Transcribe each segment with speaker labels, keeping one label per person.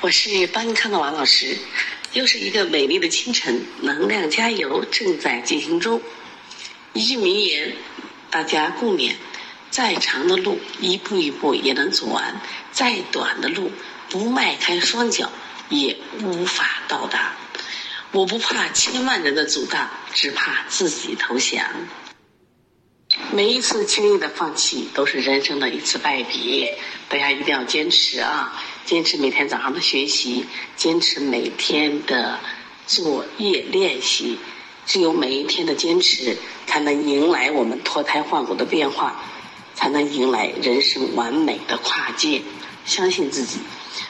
Speaker 1: 我是邦康的王老师，又是一个美丽的清晨，能量加油正在进行中。一句名言，大家共勉：再长的路，一步一步也能走完；再短的路，不迈开双脚也无法到达。我不怕千万人的阻挡，只怕自己投降。每一次轻易的放弃，都是人生的一次败笔。大家一定要坚持啊！坚持每天早上的学习，坚持每天的作业练习。只有每一天的坚持，才能迎来我们脱胎换骨的变化，才能迎来人生完美的跨界。相信自己。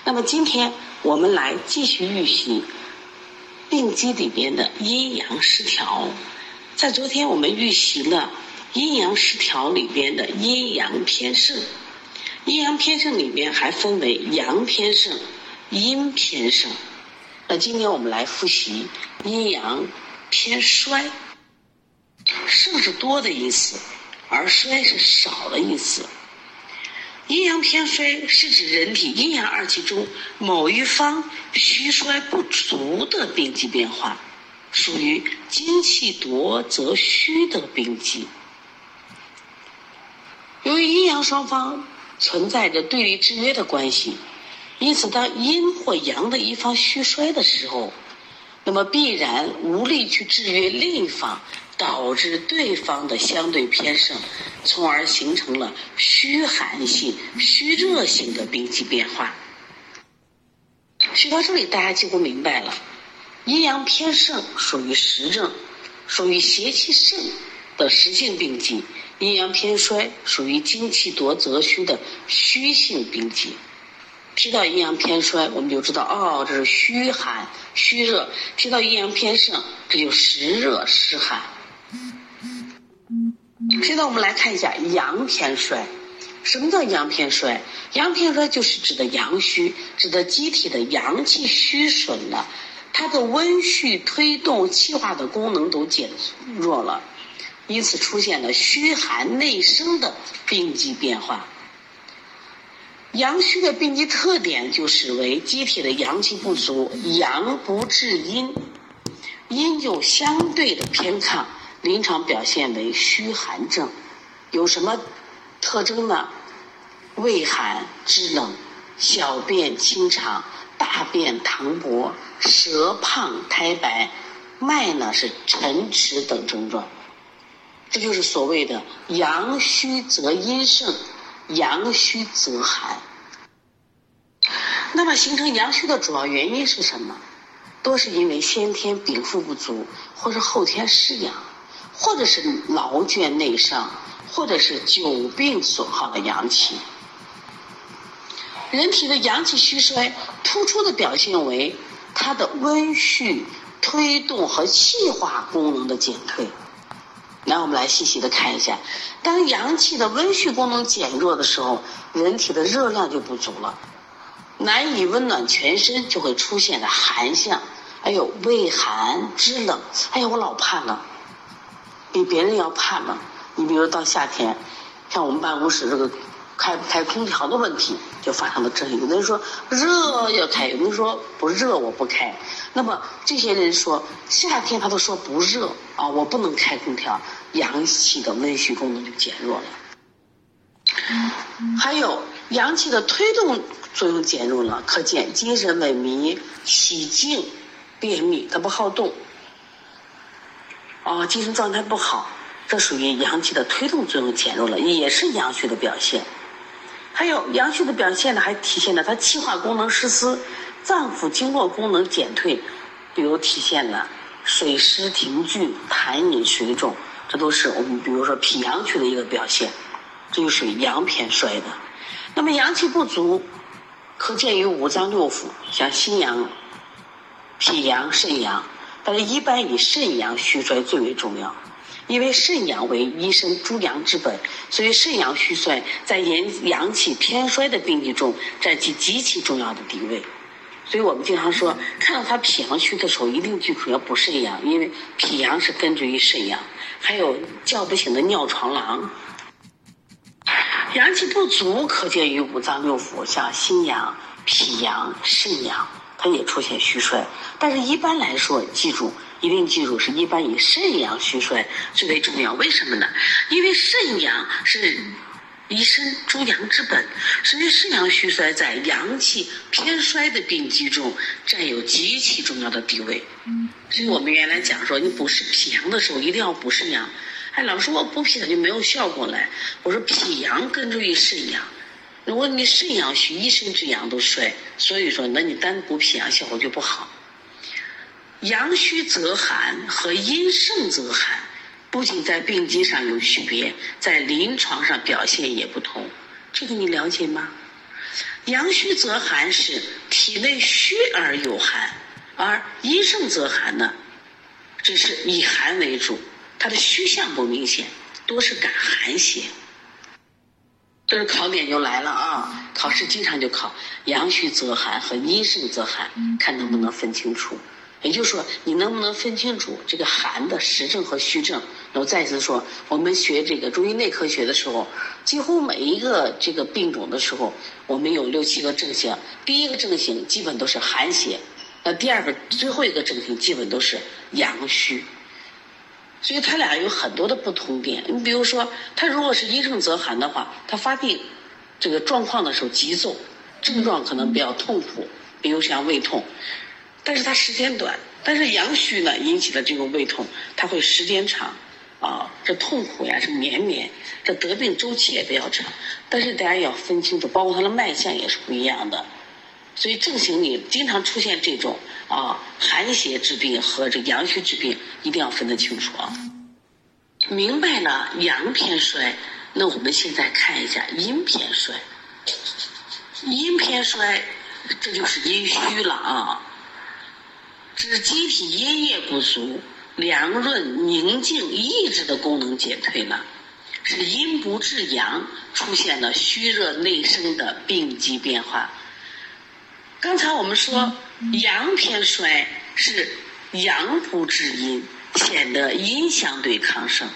Speaker 1: 那么今天我们来继续预习病机里边的阴阳失调。在昨天我们预习了。阴阳失调里边的阴阳偏盛，阴阳偏盛里面还分为阳偏盛、阴偏盛。那今天我们来复习阴阳偏衰。盛是多的意思，而衰是少的意思。阴阳偏衰是指人体阴阳二气中某一方虚衰不足的病机变化，属于精气夺则虚的病机。由于阴阳双方存在着对立制约的关系，因此当阴或阳的一方虚衰的时候，那么必然无力去制约另一方，导致对方的相对偏盛，从而形成了虚寒性、虚热性的病机变化。学到这里，大家几乎明白了，阴阳偏盛属于实症，属于邪气盛的实性病机。阴阳偏衰属于精气夺则虚的虚性病机。提到阴阳偏衰，我们就知道哦，这是虚寒虚热；提到阴阳偏盛，这就实热实寒。现在我们来看一下阳偏衰。什么叫阳偏衰？阳偏衰就是指的阳虚，指的机体的阳气虚损了，它的温煦推动气化的功能都减弱了。因此出现了虚寒内生的病机变化。阳虚的病机特点就是为机体的阳气不足，阳不治阴，阴就相对的偏亢，临床表现为虚寒症。有什么特征呢？畏寒肢冷，小便清长，大便溏薄，舌胖苔白，脉呢是沉迟等症状。这就是所谓的阳虚则阴盛，阳虚则寒。那么形成阳虚的主要原因是什么？多是因为先天禀赋不足，或是后天失养，或者是劳倦内伤，或者是久病损耗的阳气。人体的阳气虚衰，突出的表现为它的温煦、推动和气化功能的减退。来，我们来细细的看一下，当阳气的温煦功能减弱的时候，人体的热量就不足了，难以温暖全身，就会出现的寒象。还有畏寒肢冷，哎呀，我老怕冷，比别人要怕冷。你比如到夏天，像我们办公室这个开不开空调的问题，就发生了争议。有的人说热要开，有的人说不热我不开。那么这些人说夏天他都说不热啊，我不能开空调，阳气的温煦功能就减弱了。还有阳气的推动作用减弱了，可见精神萎靡、喜静、便秘，他不好动，哦，精神状态不好，这属于阳气的推动作用减弱了，也是阳虚的表现。还有阳虚的表现呢，还体现了他气化功能失司。脏腑经络功能减退，比如体现了水湿停聚、痰饮水肿，这都是我们比如说脾阳虚的一个表现，这就属于阳偏衰的。那么阳气不足，可见于五脏六腑，像心阳、脾阳、肾阳，但是一般以肾阳虚衰最为重要，因为肾阳为一身诸阳之本，所以肾阳虚衰在阳阳气偏衰的病例中占据极其重要的地位。所以我们经常说，看到他脾阳虚的时候，一定记住要补肾阳，因为脾阳是根植于肾阳。还有叫不醒的尿床郎，阳气不足可见于五脏六腑，像心阳、脾阳、肾阳，它也出现虚衰。但是一般来说，记住，一定记住，是一般以肾阳虚衰最为重要。为什么呢？因为肾阳是一身诸阳之本，所以肾阳虚衰在阳气偏衰的病机中占有极其重要的地位。所以我们原来讲说，你补肾脾阳的时候，一定要补肾阳。哎，老师，我补脾阳就没有效果嘞。我说脾阳根助于肾阳，如果你肾阳虚，一身之阳都衰，所以说，那你单补脾阳效果就不好。阳虚则寒和阴盛则寒，不仅在病机上有区别，在临床上表现也不同。这个你了解吗？阳虚则寒是体内虚而有寒，而阴盛则寒呢，只是以寒为主。它的虚象不明显，多是感寒邪。这是考点就来了啊！考试经常就考阳虚则寒和阴盛则寒，看能不能分清楚。也就是说，你能不能分清楚这个寒的实症和虚症？然后再一次说，我们学这个中医内科学的时候，几乎每一个这个病种的时候，我们有六七个症型。第一个症型基本都是寒邪，那第二个最后一个症型基本都是阳虚。所以它俩有很多的不同点。你比如说，它如果是阴盛则寒的话，它发病这个状况的时候急骤，症状可能比较痛苦，比如像胃痛，但是它时间短。但是阳虚呢引起的这个胃痛，它会时间长，啊，这痛苦呀是绵绵，这得病周期也比较长。但是大家要分清楚，包括它的脉象也是不一样的。所以症型里经常出现这种啊寒邪治病和这阳虚治病，一定要分得清楚啊。明白了阳偏衰，那我们现在看一下阴偏衰。阴偏衰，这就是阴虚了啊，指机体阴液不足，凉润宁静抑制的功能减退了，是阴不制阳，出现了虚热内生的病机变化。刚才我们说阳偏衰是阳不治阴，显得阴相对亢盛。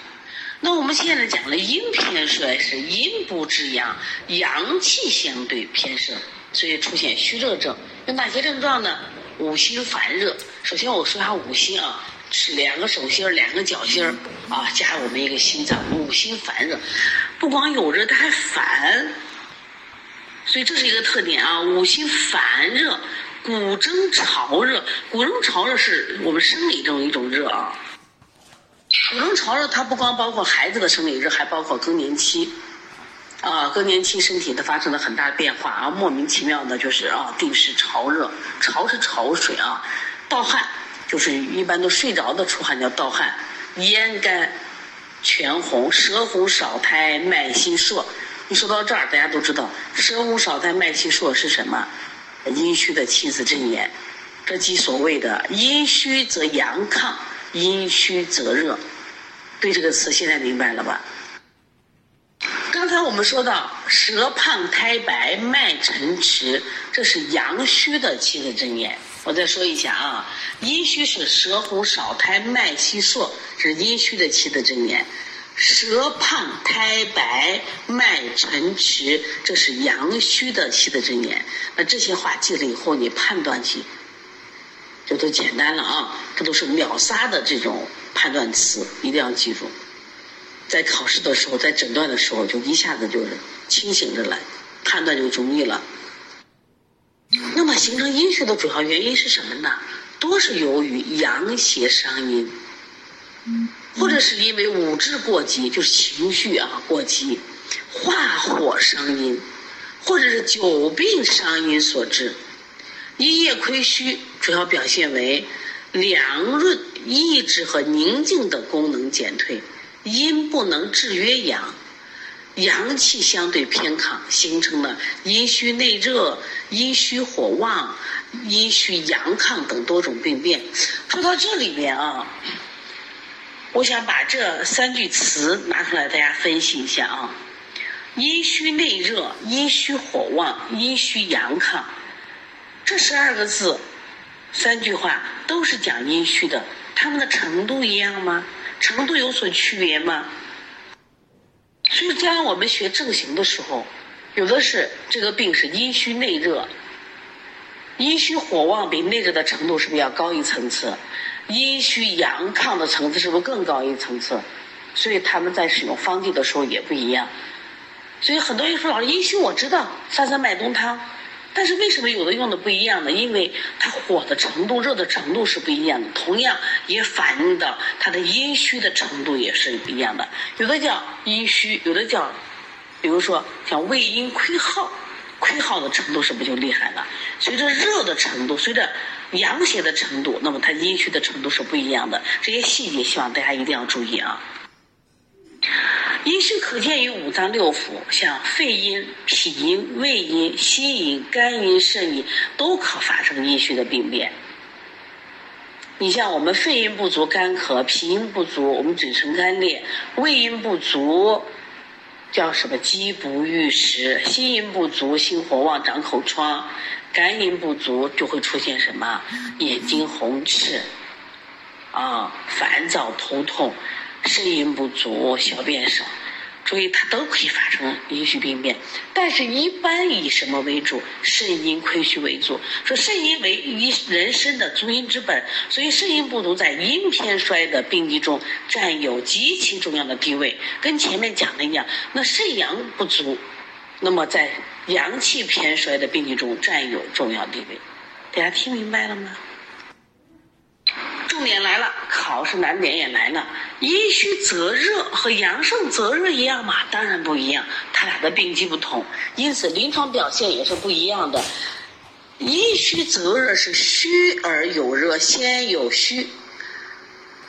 Speaker 1: 那我们现在讲的阴偏衰是阴不治阳，阳气相对偏盛，所以出现虚热症。有哪些症状呢？五心烦热。首先我说一下五心啊，是两个手心儿、两个脚心儿啊，加我们一个心脏。五心烦热，不光有热，它还烦。所以这是一个特点啊，五心烦热，骨蒸潮热，骨蒸潮热是我们生理中一种热啊。骨蒸潮热它不光包括孩子的生理热，还包括更年期，啊，更年期身体它发生了很大的变化啊，莫名其妙的就是啊，定时潮热，潮是潮水啊，盗汗就是一般都睡着的出汗叫盗汗，咽干，全红，舌红少苔，脉细数。你说到这儿，大家都知道舌红少苔脉细数是什么？阴虚的气死真言，这即所谓的阴虚则阳亢，阴虚则热。对这个词现在明白了吧？刚才我们说到舌胖苔白脉沉迟，这是阳虚的气子真言。我再说一下啊，阴虚是舌红少苔脉细数，是阴虚的气的真言。舌胖苔白脉沉迟，这是阳虚的气的真言。那这些话记了以后，你判断起就都简单了啊！这都是秒杀的这种判断词，一定要记住。在考试的时候，在诊断的时候，就一下子就是清醒着来，判断就容易了。那么形成阴虚的主要原因是什么呢？多是由于阳邪伤阴。或者是因为五志过急，就是情绪啊过激，化火伤阴，或者是久病伤阴所致。阴液亏虚，主要表现为凉润、抑制和宁静的功能减退，阴不能制约阳，阳气相对偏亢，形成了阴虚内热、阴虚火旺、阴虚阳亢等多种病变。说到这里面啊。我想把这三句词拿出来，大家分析一下啊。阴虚内热，阴虚火旺，阴虚阳亢，这十二个字，三句话都是讲阴虚的，它们的程度一样吗？程度有所区别吗？所以，将来我们学症型的时候，有的是这个病是阴虚内热，阴虚火旺比内热的程度是不是要高一层次？阴虚阳亢的层次是不是更高一层次？所以他们在使用方剂的时候也不一样。所以很多人说老师阴虚我知道三三麦冬汤，但是为什么有的用的不一样呢？因为它火的程度、热的程度是不一样的，同样也反映到它的阴虚的程度也是不一样的。有的叫阴虚，有的叫，比如说像胃阴亏耗。亏耗的程度是不是就厉害了？随着热的程度，随着阳邪的程度，那么它阴虚的程度是不一样的。这些细节希望大家一定要注意啊。阴虚可见于五脏六腑，像肺阴、脾阴、胃阴、心阴、肝阴、肾阴都可发生阴虚的病变。你像我们肺阴不足，干咳；脾阴不足，我们嘴唇干裂；胃阴不足。叫什么？饥不欲食，心阴不足，心火旺，长口疮；肝阴不足，就会出现什么？眼睛红赤，啊，烦躁头痛；肾阴不足，小便少。所以它都可以发生阴虚病变，但是一般以什么为主？肾阴亏虚为主。说肾阴为一人身的足阴之本，所以肾阴不足在阴偏衰的病机中占有极其重要的地位。跟前面讲的一样，那肾阳不足，那么在阳气偏衰的病机中占有重要地位。大家听明白了吗？重点来了，考试难点也来了。阴虚则热和阳盛则热一样吗？当然不一样，它俩的病机不同，因此临床表现也是不一样的。阴虚则热是虚而有热，先有虚；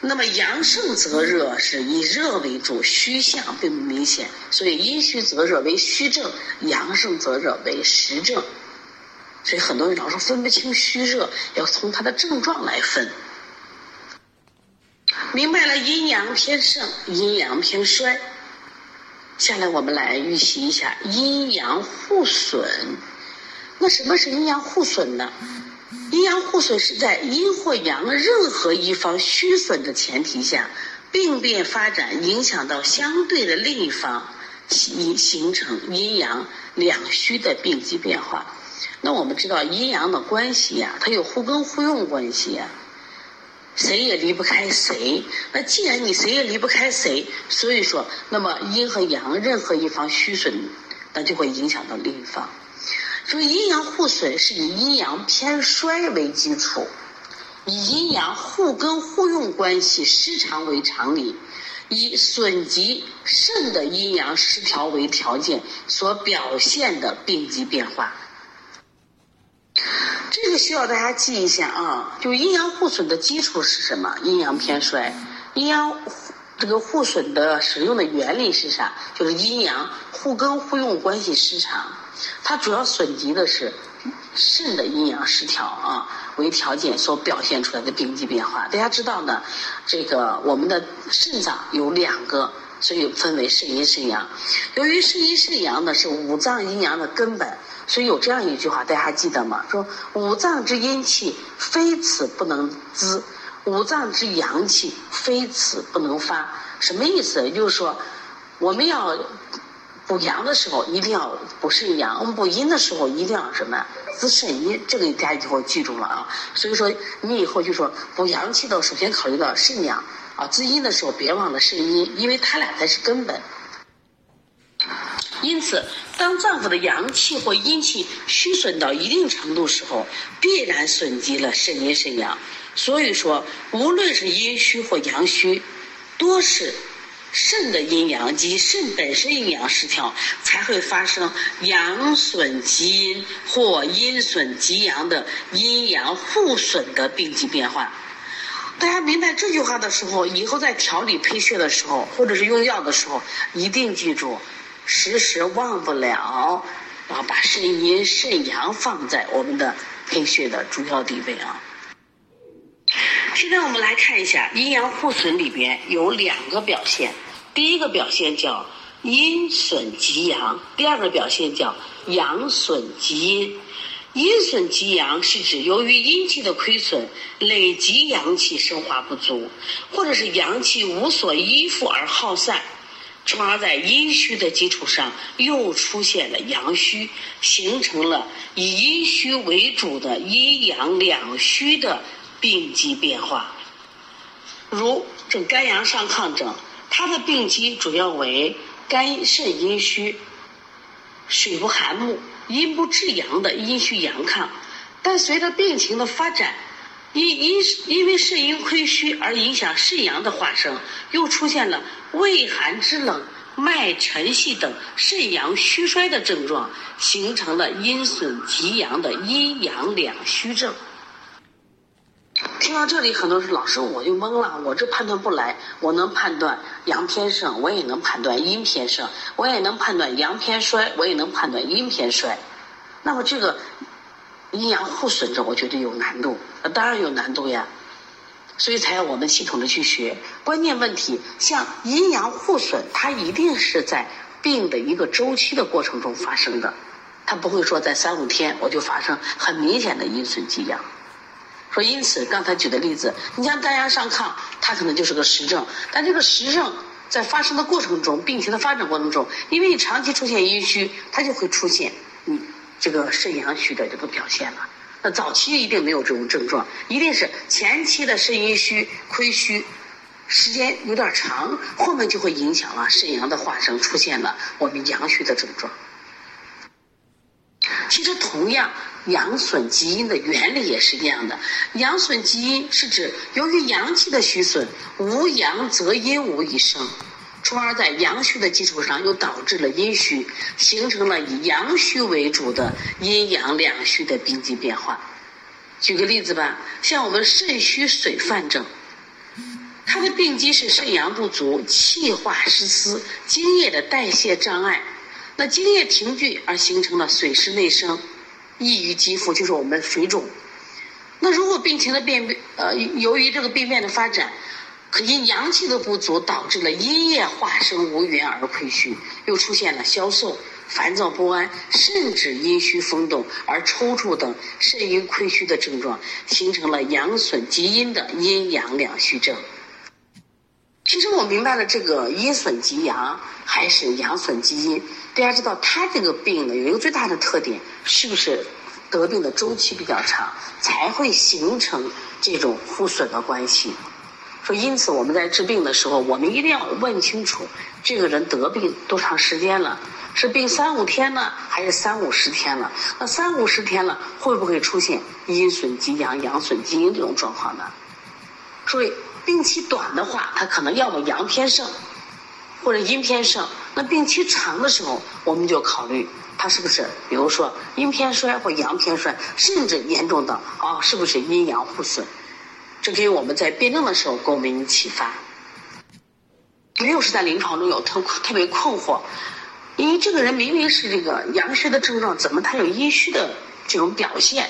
Speaker 1: 那么阳盛则热是以热为主，虚象并不明显。所以阴虚则热为虚症，阳盛则热为实症。所以很多人老说分不清虚热，要从它的症状来分。明白了，阴阳偏盛，阴阳偏衰。下来我们来预习一下阴阳互损。那什么是阴阳互损呢？阴阳互损是在阴或阳任何一方虚损的前提下，病变发展影响到相对的另一方，形形成阴阳两虚的病机变化。那我们知道阴阳的关系呀，它有互根互用关系呀。谁也离不开谁。那既然你谁也离不开谁，所以说，那么阴和阳任何一方虚损，那就会影响到另一方。所以阴阳互损是以阴阳偏衰为基础，以阴阳互根互用关系失常为常理，以损及肾的阴阳失调为条件所表现的病机变化。这个需要大家记一下啊，就阴阳互损的基础是什么？阴阳偏衰，阴阳这个互损的使用的原理是啥？就是阴阳互根互用关系失常，它主要损及的是肾的阴阳失调啊为条件所表现出来的病机变化。大家知道呢，这个我们的肾脏有两个，所以分为肾阴肾阳。由于肾阴肾阳呢是五脏阴阳的根本。所以有这样一句话，大家还记得吗？说五脏之阴气非此不能滋，五脏之阳气非此不能发。什么意思？也就是说，我们要补阳的时候一定要补肾阳，我们补阴的时候一定要什么？滋肾阴。这个大家以后记住了啊。所以说，你以后就说补阳气的，首先考虑到肾阳啊；滋阴的时候别忘了肾阴，因为它俩才是根本。因此，当脏腑的阳气或阴气虚损到一定程度时候，必然损及了肾阴肾阳。所以说，无论是阴虚或阳虚，多是肾的阴阳及肾本身阴阳失调，才会发生阳损及阴或阴损及阳的阴阳互损的病机变化。大家明白这句话的时候，以后在调理配穴的时候，或者是用药的时候，一定记住。时时忘不了，啊，把肾阴肾阳放在我们的配穴的主要地位啊。现在我们来看一下阴阳互损里边有两个表现，第一个表现叫阴损及阳，第二个表现叫阳损及阴。阴损及阳是指由于阴气的亏损，累积阳气生化不足，或者是阳气无所依附而耗散。从而在阴虚的基础上又出现了阳虚，形成了以阴虚为主的阴阳两虚的病机变化。如这肝阳上亢症，它的病机主要为肝肾阴虚、水不含木、阴不制阳的阴虚阳亢，但随着病情的发展，因因因为肾阴亏虚而影响肾阳的化生，又出现了畏寒肢冷、脉沉细等肾阳虚衰的症状，形成了阴损及阳的阴阳两虚症。听到这里，很多人说：“老师，我就懵了，我这判断不来。我能判断阳偏盛，我也能判断阴偏盛，我也能判断阳偏衰，我也能判断阴偏衰。那么这个阴阳互损着，我觉得有难度。那当然有难度呀，所以才要我们系统的去学。关键问题像阴阳互损，它一定是在病的一个周期的过程中发生的，它不会说在三五天我就发生很明显的阴损积阳。”说，因此刚才举的例子，你像肝阳上亢，它可能就是个实症，但这个实症在发生的过程中，病情的发展过程中，因为你长期出现阴虚，它就会出现嗯这个肾阳虚的这个表现了。那早期一定没有这种症状，一定是前期的肾阴虚亏虚，时间有点长，后面就会影响了肾阳的化生，出现了我们阳虚的症状。其实同样。阳损积阴的原理也是这样的。阳损积阴是指由于阳气的虚损，无阳则阴无以生，从而在阳虚的基础上又导致了阴虚，形成了以阳虚为主的阴阳两虚的病机变化。举个例子吧，像我们肾虚水泛症，它的病机是肾阳不足、气化失司、津液的代谢障碍，那津液停聚而形成了水湿内生。易于肌肤，就是我们水肿。那如果病情的变，呃，由于这个病变的发展，可因阳气的不足，导致了阴液化生无源而亏虚，又出现了消瘦、烦躁不安，甚至阴虚风动而抽搐等肾阴亏虚的症状，形成了阳损及阴的阴阳两虚症。其实我明白了，这个阴损及阳还是阳损及阴。大家知道，他这个病呢有一个最大的特点，是不是得病的周期比较长，才会形成这种互损的关系？说因此我们在治病的时候，我们一定要问清楚这个人得病多长时间了，是病三五天呢，还是三五十天了？那三五十天了，会不会出现阴损及阳、阳损及阴这种状况呢？所以。病期短的话，他可能要么阳偏盛，或者阴偏盛。那病期长的时候，我们就考虑他是不是，比如说阴偏衰或阳偏衰，甚至严重的啊，是不是阴阳互损？这给我们在辩证的时候给我们启发。六是在临床中有特特别困惑，因为这个人明明是这个阳虚的症状，怎么他有阴虚的这种表现？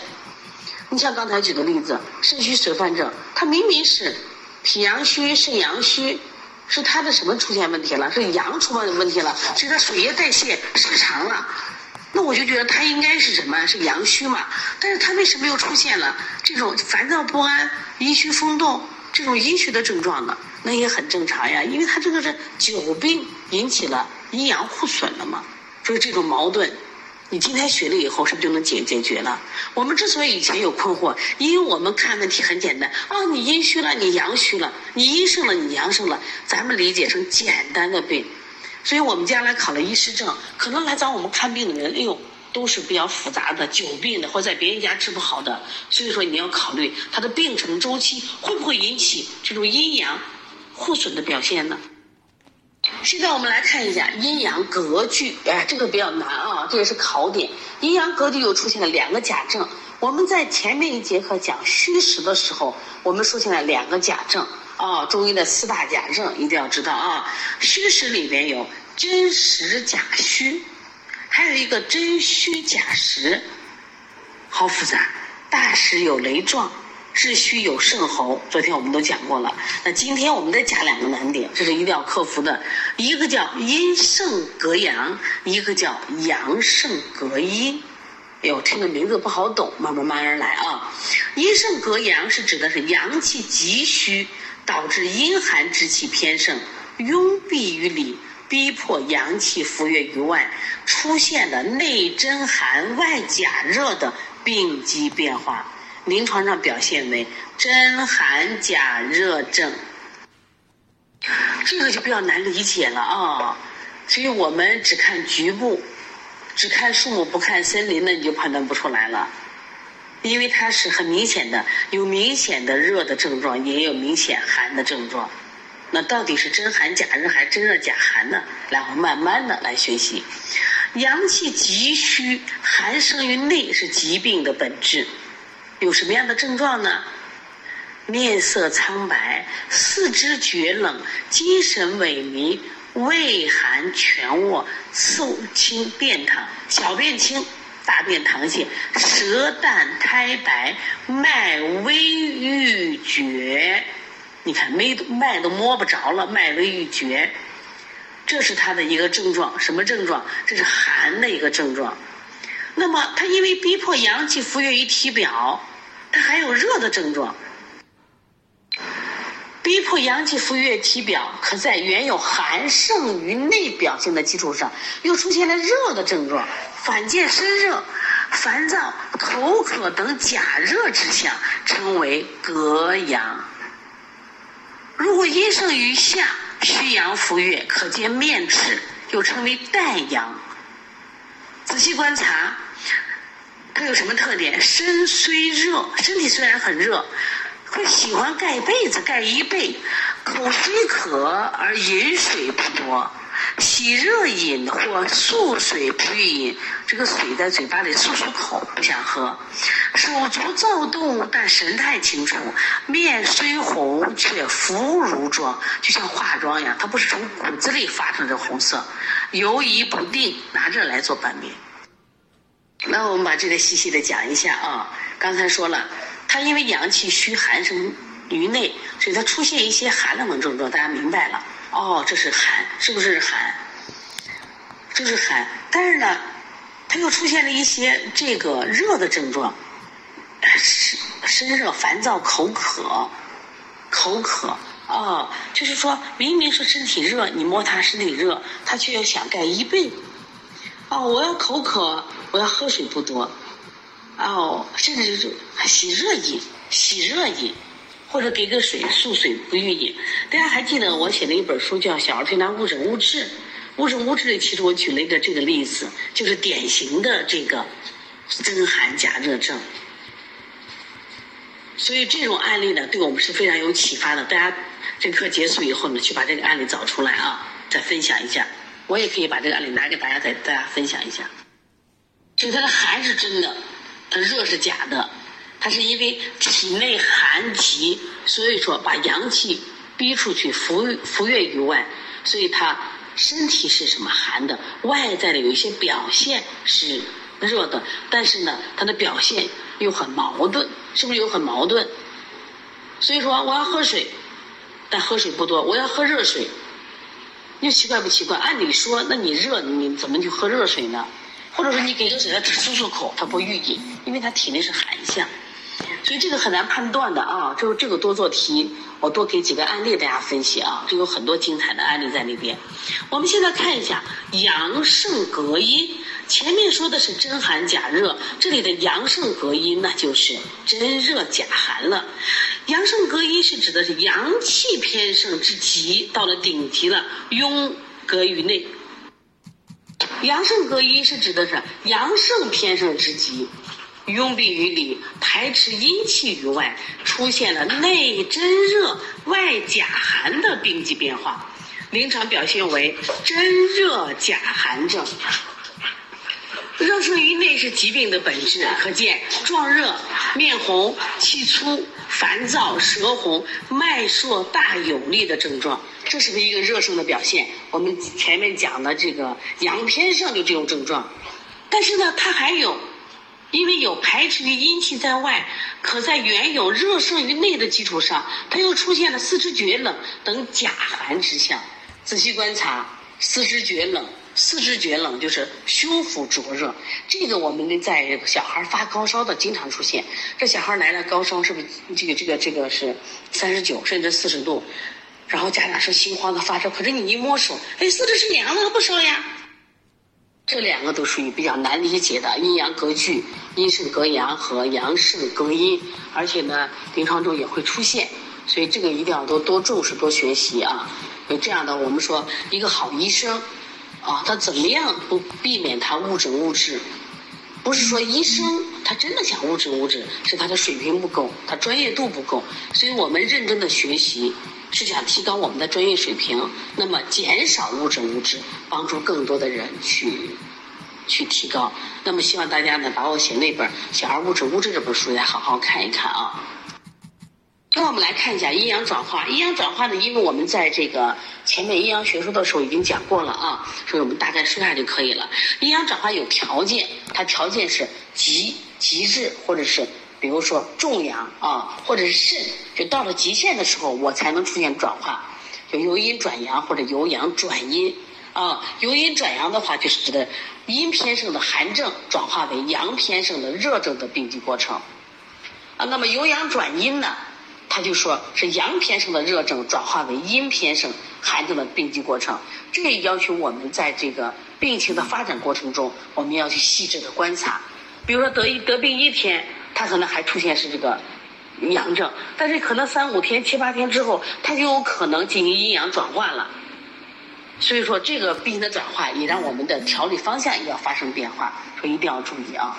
Speaker 1: 你像刚才举的例子，肾虚水泛症，他明明是。脾阳虚、肾阳虚，是他的什么出现问题了？是阳出问问题了？是他水液代谢失常了？那我就觉得他应该是什么？是阳虚嘛？但是他为什么又出现了这种烦躁不安、阴虚风动这种阴虚的症状呢？那也很正常呀，因为他这个是久病引起了阴阳互损了嘛，所以这种矛盾。你今天学了以后，是不是就能解解决了？我们之所以以前有困惑，因为我们看问题很简单啊，你阴虚了，你阳虚了，你阴盛了，你阳盛了，咱们理解成简单的病，所以我们将来考了医师证，可能来找我们看病的人，哎呦，都是比较复杂的、久病的，或在别人家治不好的，所以说你要考虑他的病程周期会不会引起这种阴阳互损的表现呢？现在我们来看一下阴阳格局，哎，这个比较难啊，这也是考点。阴阳格局又出现了两个假证。我们在前面一节课讲虚实的时候，我们出现了两个假证啊，中医的四大假证一定要知道啊。虚实里边有真实假虚，还有一个真虚假实，好复杂。大实有雷状。是虚有肾喉，昨天我们都讲过了。那今天我们再加两个难点，这是一定要克服的。一个叫阴盛格阳，一个叫阳盛格阴。哎呦，听个名字不好懂，慢慢慢慢来啊。阴盛格阳是指的是阳气急虚，导致阴寒之气偏盛，拥蔽于里，逼迫阳气浮越于外，出现了内真寒、外假热的病机变化，临床上表现为真寒假热症。这个就比较难理解了啊，所以我们只看局部，只看树木不看森林，那你就判断不出来了，因为它是很明显的，有明显的热的症状，也有明显寒的症状。那到底是真寒假热还是真热假寒呢？然后慢慢的来学习。阳气急虚，寒生于内是疾病的本质。有什么样的症状呢？面色苍白，四肢厥冷，精神萎靡，畏寒全卧，色清便溏，小便清，大便溏泻，舌淡苔白，脉微欲绝。你看，脉脉都摸不着了，脉微欲绝，这是他的一个症状。什么症状？这是寒的一个症状。那么，他因为逼迫阳气浮越于体表，他还有热的症状。逼迫阳气浮越体表，可在原有寒盛于内表现的基础上，又出现了热的症状，反见身热、烦躁、口渴等假热之象，称为隔阳。如果阴盛于下，虚阳浮越，可见面赤，又称为带阳。仔细观察，它有什么特点？身虽热，身体虽然很热，会喜欢盖被子，盖一被；口虽渴，而饮水不多。喜热饮或漱水不欲饮，这个水在嘴巴里漱漱口，不想喝。手足躁动，但神态清楚。面虽红，却浮如妆，就像化妆一样。它不是从骨子里发出的红色，游移不定，拿这来做版面。那我们把这个细细的讲一下啊。刚才说了，它因为阳气虚寒生于内，所以它出现一些寒冷的症状，大家明白了。哦，这是寒，是不是寒？这是寒，但是呢，它又出现了一些这个热的症状，身身热、烦躁、口渴，口渴哦，就是说明明是身体热，你摸它身体热，它却要想盖一被。哦，我要口渴，我要喝水不多。哦，甚至就是洗热饮，洗热饮。或者给个水漱水不欲饮，大家还记得我写的一本书叫《小儿推拿误诊误治》，误诊误治里其实我举了一个这个例子，就是典型的这个真寒假热症。所以这种案例呢，对我们是非常有启发的。大家这课结束以后呢，去把这个案例找出来啊，再分享一下。我也可以把这个案例拿给大家，再大家分享一下。就它的寒是真的，它热是假的。它是因为体内寒极，所以说把阳气逼出去，浮浮越于外，所以它身体是什么寒的，外在的有一些表现是热的，但是呢，它的表现又很矛盾，是不是又很矛盾？所以说我要喝水，但喝水不多，我要喝热水，又奇怪不奇怪？按理说，那你热，你怎么就喝热水呢？或者说你给这个水，他只漱漱口，他不欲饮，因为他体内是寒象。所以这个很难判断的啊，就是这个多做题，我多给几个案例大家分析啊，这有很多精彩的案例在里边。我们现在看一下阳盛隔阴，前面说的是真寒假热，这里的阳盛隔阴那就是真热假寒了。阳盛隔阴是指的是阳气偏盛之极，到了顶级了，壅隔于内；阳盛隔阴是指的是阳盛偏盛之极。拥蔽于里，排斥阴气于外，出现了内真热、外假寒的病机变化，临床表现为真热假寒症。热盛于内是疾病的本质，可见壮热、面红、气粗、烦躁、舌红、脉数大有力的症状，这是不是一个热盛的表现？我们前面讲的这个阳偏盛就这种症状，但是呢，它还有。因为有排斥于阴气在外，可在原有热盛于内的基础上，它又出现了四肢厥冷等假寒之象。仔细观察，四肢厥冷，四肢厥冷就是胸腹灼热。这个我们在小孩发高烧的经常出现。这小孩来了高烧，是不是这个这个这个是三十九甚至四十度？然后家长是心慌的发烧，可是你一摸手，哎，四肢是凉的，不烧呀。这两个都属于比较难理解的阴阳隔拒、阴盛隔阳和阳盛隔阴，而且呢，临床中也会出现，所以这个一定要多多重视、多学习啊。有这样的，我们说一个好医生啊，他怎么样不避免他误诊误治？不是说医生他真的想误诊误治，是他的水平不够，他专业度不够。所以我们认真的学习。是想提高我们的专业水平，那么减少误诊误治，帮助更多的人去去提高。那么希望大家呢，把我写那本《小儿误诊误治》这本书再好好看一看啊。那我们来看一下阴阳转化。阴阳转化呢，因为我们在这个前面阴阳学说的时候已经讲过了啊，所以我们大概说下就可以了。阴阳转化有条件，它条件是极极致或者是。比如说重阳啊，或者是肾，就到了极限的时候，我才能出现转化，就由阴转阳或者由阳转阴啊。由阴转阳的话，就是指的阴偏盛的寒症转化为阳偏盛的热症的病机过程啊。那么由阳转阴呢，他就说是阳偏盛的热症转化为阴偏盛寒症的病机过程。这也要求我们在这个病情的发展过程中，我们要去细致的观察。比如说得一得病一天。他可能还出现是这个阳症，但是可能三五天、七八天之后，他就有可能进行阴阳转换了。所以说，这个病情的转化也让我们的调理方向也要发生变化，所以一定要注意啊。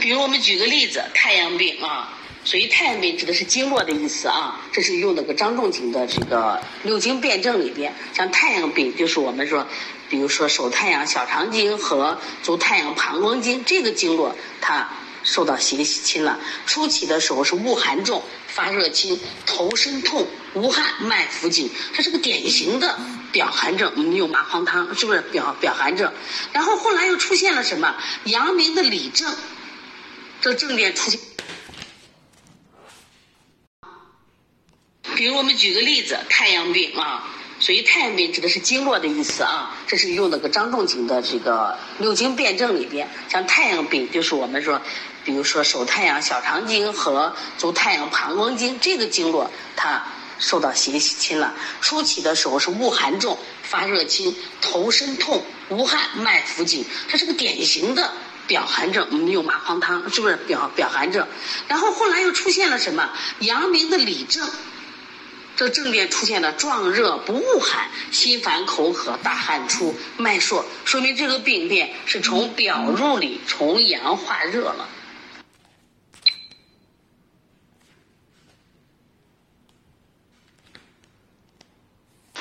Speaker 1: 比如我们举个例子，太阳病啊，所以太阳病指的是经络的意思啊，这是用那个张仲景的这个六经辨证里边，像太阳病就是我们说，比如说手太阳小肠经和足太阳膀胱经这个经络，它。受到邪侵了，初期的时候是恶寒重，发热轻，头身痛，无汗，脉浮紧，它是个典型的表寒症。我们用麻黄汤，是不是表表寒症？然后后来又出现了什么阳明的里症，这症状出现。比如我们举个例子，太阳病啊。所以太阳病指的是经络的意思啊，这是用那个张仲景的这个六经辨证里边，像太阳病就是我们说，比如说手太阳小肠经和足太阳膀胱经这个经络它受到邪侵了，初期的时候是恶寒重，发热轻，头身痛，无汗，脉浮紧，它是个典型的表寒症。我们用麻黄汤是不是表表寒症？然后后来又出现了什么阳明的里症？这症变出现了壮热不恶寒，心烦口渴，大汗出，脉数，说明这个病变是从表入里，从阳化热了。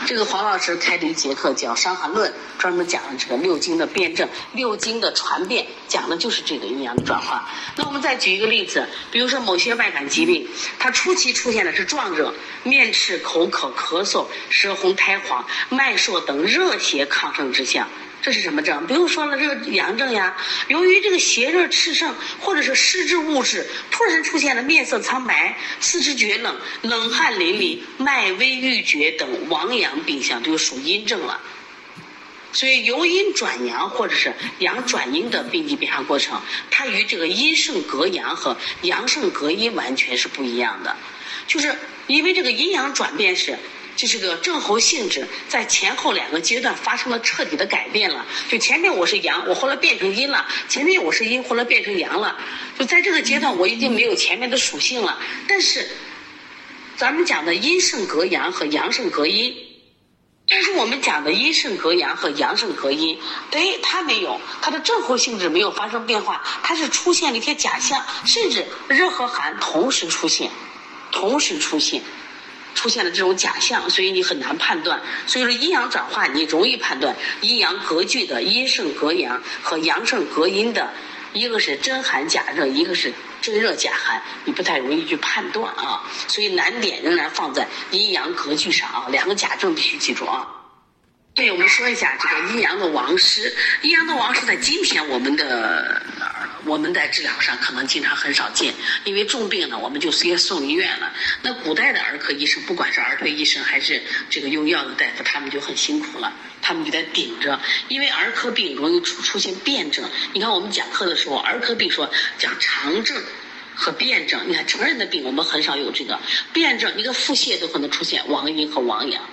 Speaker 1: 这个黄老师开的一节课叫《伤寒论》，专门讲了这个六经的辩证、六经的传变，讲的就是这个阴阳的转化。那我们再举一个例子，比如说某些外感疾病，它初期出现的是壮热、面赤、口渴、咳嗽、舌红、苔黄、脉数等热邪亢盛之象。这是什么症？不用说了，这个阳症呀。由于这个邪热炽盛，或者是湿滞物质，突然出现了面色苍白、四肢厥冷、冷汗淋漓、脉微欲绝等亡阳病象，就属阴症了。所以由阴转阳或者是阳转阴的病机变化过程，它与这个阴盛隔阳和阳盛隔阴完全是不一样的。就是因为这个阴阳转变是。就是个症候性质，在前后两个阶段发生了彻底的改变了。就前面我是阳，我后来变成阴了；前面我是阴，后来变成阳了。就在这个阶段，我已经没有前面的属性了。但是，咱们讲的阴盛隔阳和阳盛隔阴，但是我们讲的阴盛隔阳和阳盛隔阴，对，它没有，它的症候性质没有发生变化，它是出现了一些假象，甚至热和寒同时出现，同时出现。出现了这种假象，所以你很难判断。所以说阴阳转化，你容易判断阴阳格距的阴盛格阳和阳盛格阴的，一个是真寒假热，一个是真热假寒，你不太容易去判断啊。所以难点仍然放在阴阳格距上啊，两个假证必须记住啊。对，我们说一下这个阴阳的王师。阴阳的王师在今天我们的我们在治疗上可能经常很少见，因为重病呢我们就直接送医院了。那古代的儿科医生，不管是儿科医生还是这个用药的大夫，他们就很辛苦了，他们就得顶着，因为儿科病容易出出现辩证。你看我们讲课的时候，儿科病说讲肠症。和辩证。你看成人的病我们很少有这个辩证，一个腹泻都可能出现王阴和王阳，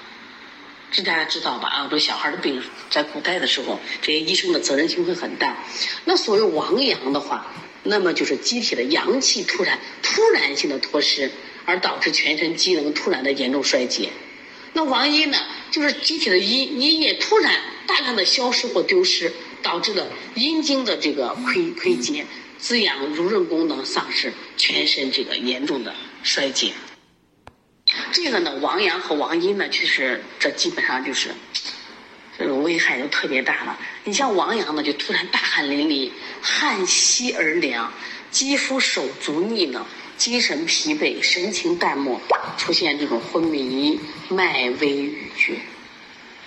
Speaker 1: 这大家知道吧？啊，这小孩的病在古代的时候，这些医生的责任心会很大。那所谓亡阳的话，那么就是机体的阳气突然突然性的脱失，而导致全身机能突然的严重衰竭。那亡阴呢，就是机体的阴阴液突然大量的消失或丢失，导致了阴经的这个亏亏竭，滋养濡润功能丧失，全身这个严重的衰竭。这个呢，王阳和王阴呢，其实这基本上就是这种危害就特别大了。你像王阳呢，就突然大汗淋漓，汗稀而凉，肌肤手足腻冷。精神疲惫，神情淡漠，出现这种昏迷、脉微语绝。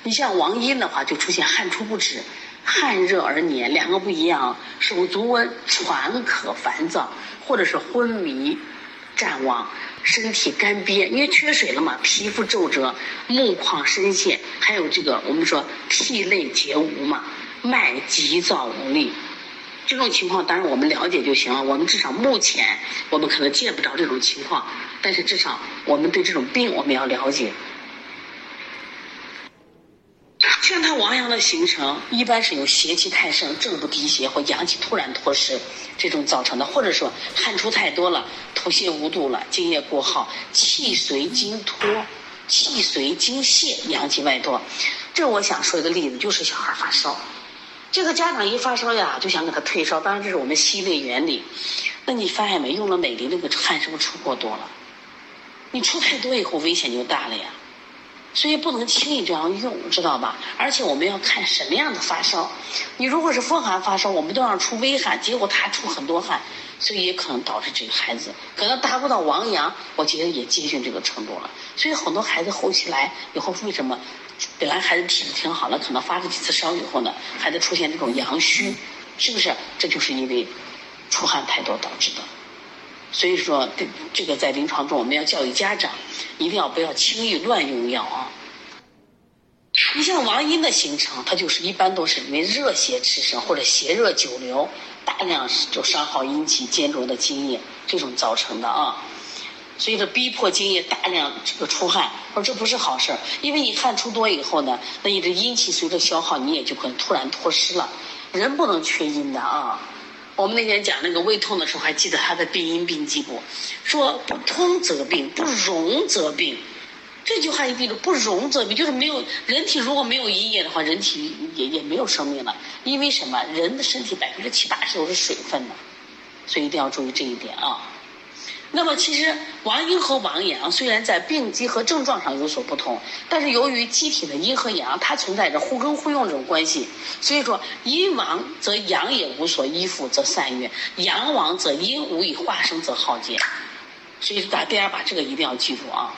Speaker 1: 你像王阴的话，就出现汗出不止，汗热而黏，两个不一样。手足温，喘渴烦躁，或者是昏迷、战亡，身体干瘪，因为缺水了嘛，皮肤皱褶，目眶深陷，还有这个我们说涕泪皆无嘛，脉急躁无力。这种情况当然我们了解就行了。我们至少目前我们可能见不着这种情况，但是至少我们对这种病我们要了解。像他王阳的形成，一般是由邪气太盛、正不敌邪或阳气突然脱失这种造成的，或者说汗出太多了、吐泻无度了、津液过耗、气随津脱、气随津泄、阳气外脱。这我想说一个例子，就是小孩发烧。这个家长一发烧呀，就想给他退烧。当然，这是我们吸内原理。那你发现没？用了美林那个汗是不是出过多了？你出太多以后，危险就大了呀。所以不能轻易这样用，知道吧？而且我们要看什么样的发烧。你如果是风寒发烧，我们都让出微汗，结果他出很多汗，所以也可能导致这个孩子可能达不到亡阳，我觉得也接近这个程度了。所以很多孩子后期来以后，为什么？本来孩子体质挺好了，可能发了几次烧以后呢，孩子出现这种阳虚，是不是？这就是因为出汗太多导致的。所以说，这个在临床中我们要教育家长，一定要不要轻易乱用药啊。你像王阴的形成，它就是一般都是因为热邪炽盛或者邪热久留，大量就伤耗阴气煎浊的津液，这种造成的啊。所以说，逼迫津液大量这个出汗，说这不是好事儿，因为你汗出多以后呢，那你的阴气随着消耗，你也就会突然脱失了。人不能缺阴的啊。我们那天讲那个胃痛的时候，还记得他的病因病机不？说不通则病，不容则病。这句话一记住，不容则病，就是没有人体如果没有阴液的话，人体也也没有生命了。因为什么？人的身体百分之七八十都是水分的，所以一定要注意这一点啊。那么其实王阴和王阳虽然在病机和症状上有所不同，但是由于机体的阴和阳它存在着互根互用这种关系，所以说阴亡则阳也无所依附则散越，阳亡则阴无以化生则耗竭。所以说大家把这个一定要记住啊。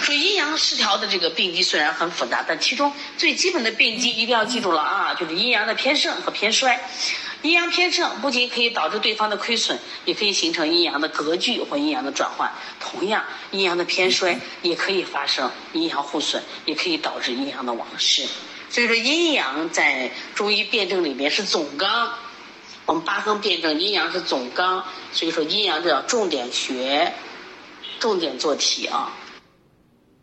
Speaker 1: 说阴阳失调的这个病机虽然很复杂，但其中最基本的病机一定要记住了啊，就是阴阳的偏盛和偏衰。阴阳偏盛不仅可以导致对方的亏损，也可以形成阴阳的格局或阴阳的转换。同样，阴阳的偏衰也可以发生阴阳互损，也可以导致阴阳的亡失。所以说，阴阳在中医辩证里面是总纲。我们八纲辩证，阴阳是总纲，所以说阴阳这要重点学，重点做题啊。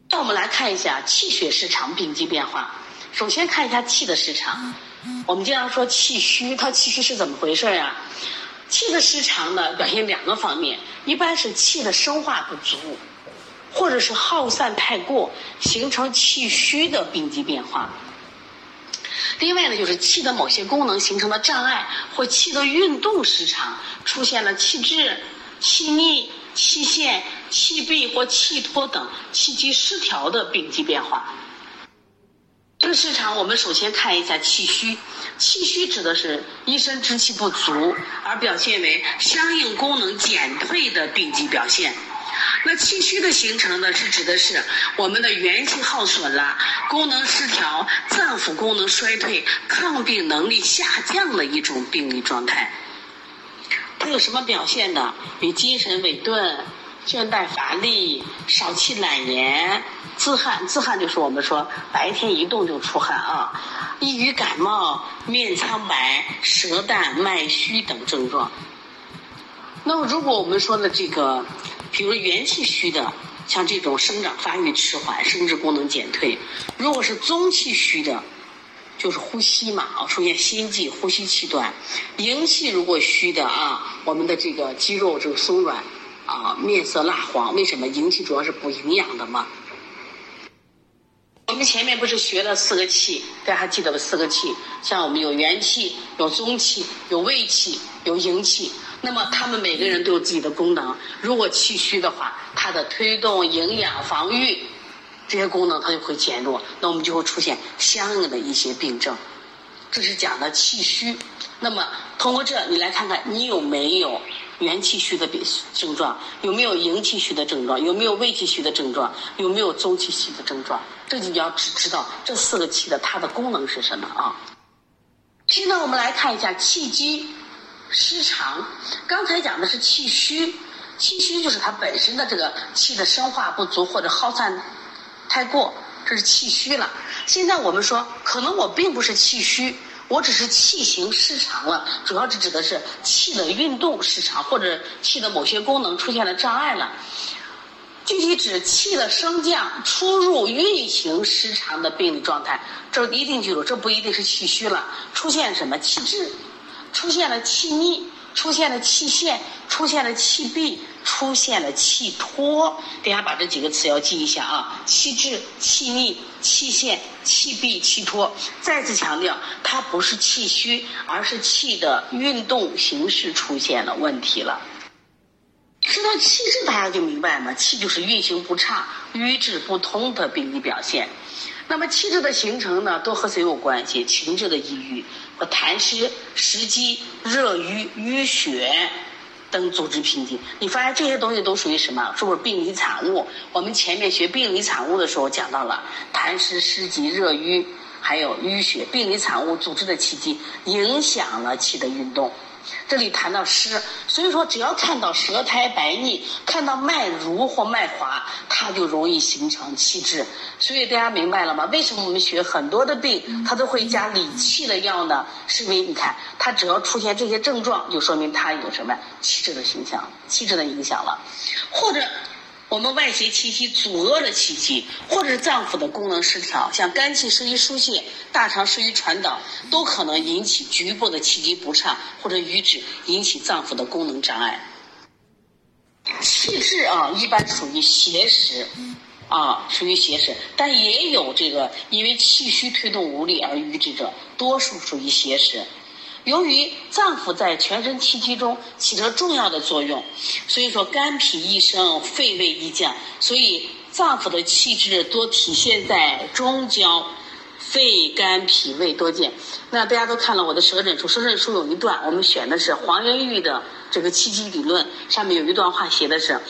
Speaker 1: 那我们来看一下气血失常病机变化。首先看一下气的失常。我们经常说气虚，它气虚是怎么回事呀？气的失常呢，表现两个方面，一般是气的生化不足，或者是耗散太过，形成气虚的病机变化。另外呢，就是气的某些功能形成了障碍，或气的运动失常，出现了气滞、气逆、气陷、气闭或气脱等气机失调的病机变化。市场，我们首先看一下气虚。气虚指的是一身之气不足，而表现为相应功能减退的病机表现。那气虚的形成呢，是指的是我们的元气耗损了，功能失调，脏腑功能衰退，抗病能力下降的一种病理状态。它有什么表现呢？与精神萎顿。倦怠乏力、少气懒言、自汗，自汗就是我们说白天一动就出汗啊，易于感冒、面苍白、舌淡、脉虚等症状。那么如果我们说的这个，比如元气虚的，像这种生长发育迟缓、生殖功能减退；如果是中气虚的，就是呼吸嘛啊，出现心悸、呼吸气短；营气如果虚的啊，我们的这个肌肉就松软啊，面色蜡黄。为什么？营气主要是补营养的嘛。我们前面不是学了四个气，大家还记得吧？四个气，像我们有元气、有中气、有胃气、有营气。那么他们每个人都有自己的功能。如果气虚的话，它的推动、营养、防御这些功能它就会减弱，那我们就会出现相应的一些病症。这是讲的气虚。那么通过这，你来看看你有没有元气虚的病症状？有没有营气虚的症状？有没有胃气虚的症状？有没有中气虚的症状？这就你要只知道这四个气的它的功能是什么啊？现在我们来看一下气机失常。刚才讲的是气虚，气虚就是它本身的这个气的生化不足或者耗散太过，这是气虚了。现在我们说，可能我并不是气虚。我只是气行失常了，主要是指的是气的运动失常，或者气的某些功能出现了障碍了。具体指气的升降、出入、运行失常的病理状态。这一定记住，这不一定是气虚了，出现什么气滞，出现了气逆。出现了气陷，出现了气闭，出现了气脱。大家把这几个词要记一下啊：气滞、气逆、气陷、气闭、气脱。再次强调，它不是气虚，而是气的运动形式出现了问题了。知道气滞，大家就明白吗？气就是运行不畅、瘀滞不通的病理表现。那么气滞的形成呢，都和谁有关系？情志的抑郁和痰湿、湿积、热瘀、淤血等组织瓶颈。你发现这些东西都属于什么？是不是病理产物？我们前面学病理产物的时候讲到了痰湿、湿积、热瘀，还有淤血，病理产物组织的气机影响了气的运动。这里谈到湿，所以说只要看到舌苔白腻，看到脉濡或脉滑，它就容易形成气滞。所以大家明白了吗？为什么我们学很多的病，它都会加理气的药呢？是因为你看，它只要出现这些症状，就说明它有什么气滞的形象、气滞的影响了，或者。我们外邪气息阻遏了气机，或者是脏腑的功能失调，像肝气失于疏泄，大肠失于传导，都可能引起局部的气机不畅或者瘀滞，引起脏腑的功能障碍。气滞啊，一般属于邪实，啊，属于邪实，但也有这个因为气虚推动无力而瘀滞者，多数属于邪实。由于脏腑在全身气机中起着重要的作用，所以说肝脾易升，肺胃易降，所以脏腑的气质多体现在中焦，肺、肝、脾、胃多见。那大家都看了我的舌诊书，舌诊书有一段，我们选的是黄元玉的这个气机理论，上面有一段话写的是：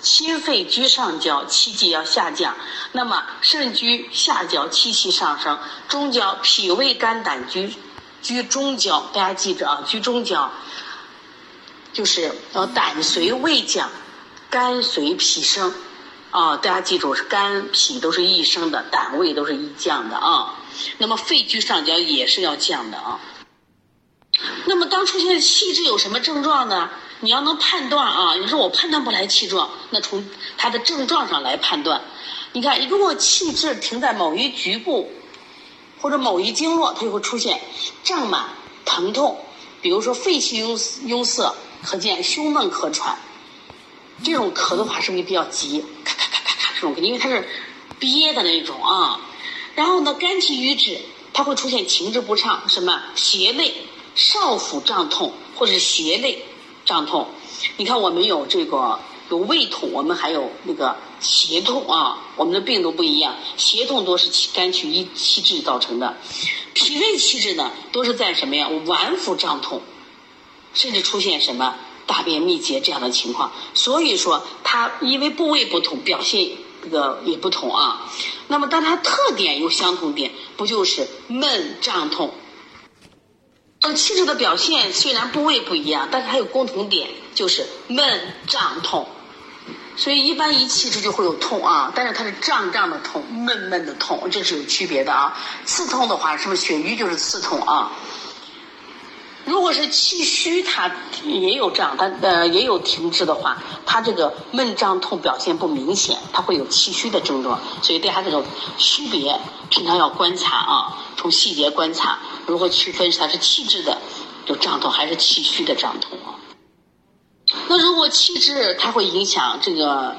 Speaker 1: 心肺居上焦，气机要下降；那么肾居下焦，气气上升；中焦，脾胃肝胆居。居中焦，大家记着啊，居中焦，就是呃胆随胃降，肝随脾升，啊，大家记住是肝脾都是一升的，胆胃都是一降的啊。那么肺居上焦也是要降的啊。那么当出现气滞有什么症状呢？你要能判断啊，你说我判断不来气状，那从它的症状上来判断。你看，如果气滞停在某一局部。或者某一经络，它就会出现胀满、疼痛，比如说肺气壅壅塞，可见胸闷咳喘。这种咳的话，是不是比较急？咔咔咔咔咔这种，因为它是憋的那种啊。然后呢，肝气郁滞，它会出现情志不畅，什么胁肋、少腹胀痛，或者是胁肋胀痛。你看，我们有这个。有胃痛，我们还有那个胁痛啊，我们的病都不一样。胁痛多是气肝气郁气滞造成的，脾胃气滞呢，都是在什么呀？脘腹胀痛，甚至出现什么大便秘结这样的情况。所以说，它因为部位不同，表现这个也不同啊。那么，但它特点有相同点，不就是闷胀痛？呃，气滞的表现虽然部位不一样，但是还有共同点，就是闷胀痛。所以一般一气滞就会有痛啊，但是它是胀胀的痛、闷闷的痛，这是有区别的啊。刺痛的话，是不是血瘀就是刺痛啊？如果是气虚，它也有胀，它呃也有停滞的话，它这个闷胀痛表现不明显，它会有气虚的症状。所以对它这个区别，平常要观察啊，从细节观察，如何区分它是气滞的有胀痛还是气虚的胀痛？那如果气滞，它会影响这个。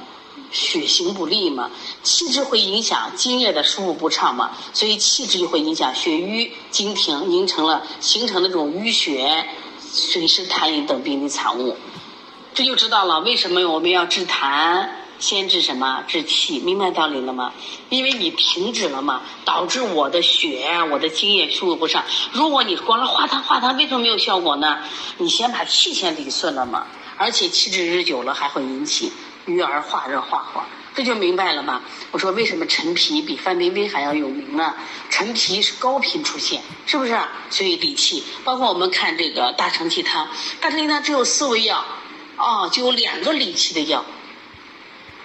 Speaker 1: 血行不利嘛，气滞会影响津液的输入不畅嘛，所以气滞就会影响血瘀、经停，形成了形成那种淤血、水湿痰饮等病理产物。这就知道了为什么我们要治痰，先治什么？治气，明白道理了吗？因为你停止了嘛，导致我的血、我的津液输入不上。如果你光是化痰化痰，为什么没有效果呢？你先把气先理顺了嘛，而且气滞日久了还会引起。淤而化热化火，这就明白了吗？我说为什么陈皮比范冰冰还要有名呢？陈皮是高频出现，是不是？所以理气，包括我们看这个大承气汤，大承气汤只有四味药，啊，就有两个理气的药，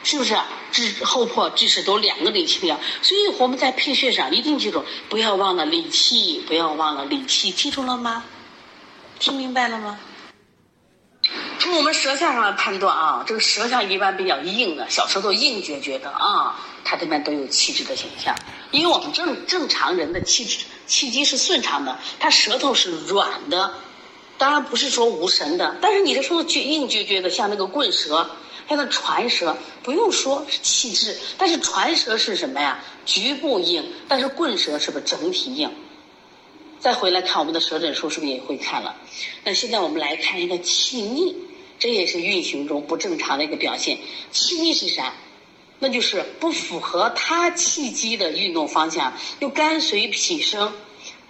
Speaker 1: 是不是？治后破、治湿都两个理气的药，所以我们在配穴上一定记住，不要忘了理气，不要忘了理气，记住了吗？听明白了吗？从我们舌象上来判断啊，这个舌象一般比较硬的，小舌头硬撅撅的啊，它这边都有气滞的现象。因为我们正正常人的气滞气机是顺畅的，它舌头是软的，当然不是说无神的。但是你的舌头撅硬撅撅的，像那个棍舌，像那传舌，不用说是气滞，但是传舌是什么呀？局部硬，但是棍舌是不是整体硬？再回来看我们的舌诊书，是不是也会看了？那现在我们来看一个气逆。这也是运行中不正常的一个表现。气逆是啥？那就是不符合他气机的运动方向，又肝随脾升，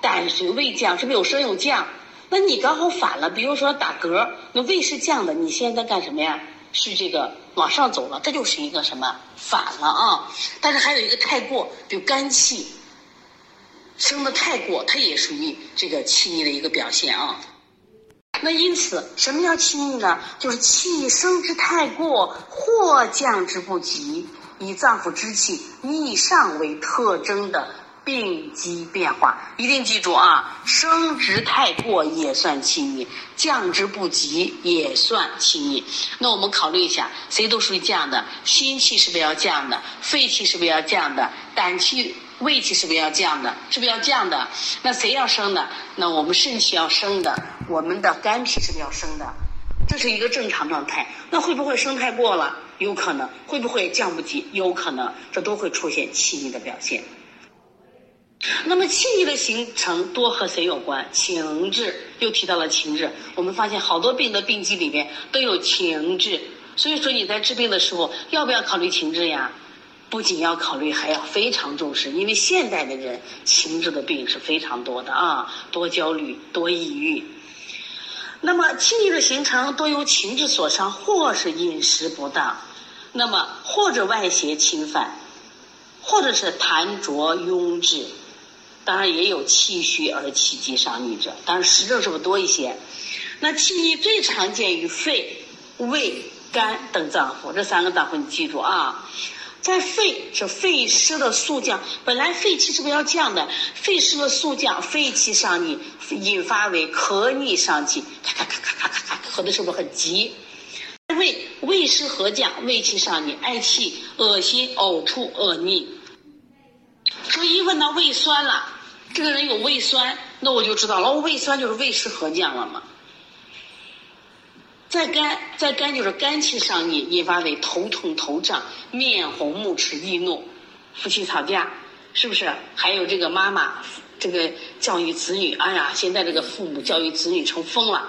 Speaker 1: 胆随胃降，是不是有升有降？那你刚好反了。比如说打嗝，那胃是降的，你现在干什么呀？是这个往上走了，这就是一个什么反了啊？但是还有一个太过，比如肝气升的太过，它也属于这个气逆的一个表现啊。那因此，什么叫气逆呢？就是气升之太过，或降之不及，以脏腑之气逆上为特征的病机变化。一定记住啊，升之太过也算气逆，降之不及也算气逆。那我们考虑一下，谁都属于降的，心气是不是要降的？肺气是不是要降的？胆气？胃气是不是要降的？是不是要降的？那谁要升的？那我们肾气要升的，我们的肝脾是不是要升的？这是一个正常状态。那会不会升太过了？有可能。会不会降不及？有可能。这都会出现气逆的表现。那么气逆的形成多和谁有关？情志。又提到了情志。我们发现好多病的病机里面都有情志，所以说你在治病的时候要不要考虑情志呀？不仅要考虑，还要非常重视，因为现代的人情志的病是非常多的啊，多焦虑，多抑郁。那么气逆的形成多由情志所伤，或是饮食不当，那么或者外邪侵犯，或者是痰浊壅滞，当然也有气虚而气机伤逆者，当然实症是不是多一些？那气逆最常见于肺、胃、肝等脏腑，这三个脏腑你记住啊。在肺是肺湿的速降，本来肺气是不是要降的？肺湿的速降，肺气上逆，引发为咳逆上气，咔咔咔咔咔咔咔，咳的是不是很急？胃胃湿合降，胃气上逆，嗳气、恶心、呕吐、恶逆。说一问到胃酸了，这个人有胃酸，那我就知道了，胃酸就是胃湿合降了嘛。在肝，在肝就是肝气上逆，引发为头痛、头胀、面红目赤、易怒、夫妻吵架，是不是？还有这个妈妈，这个教育子女，哎呀，现在这个父母教育子女成疯了，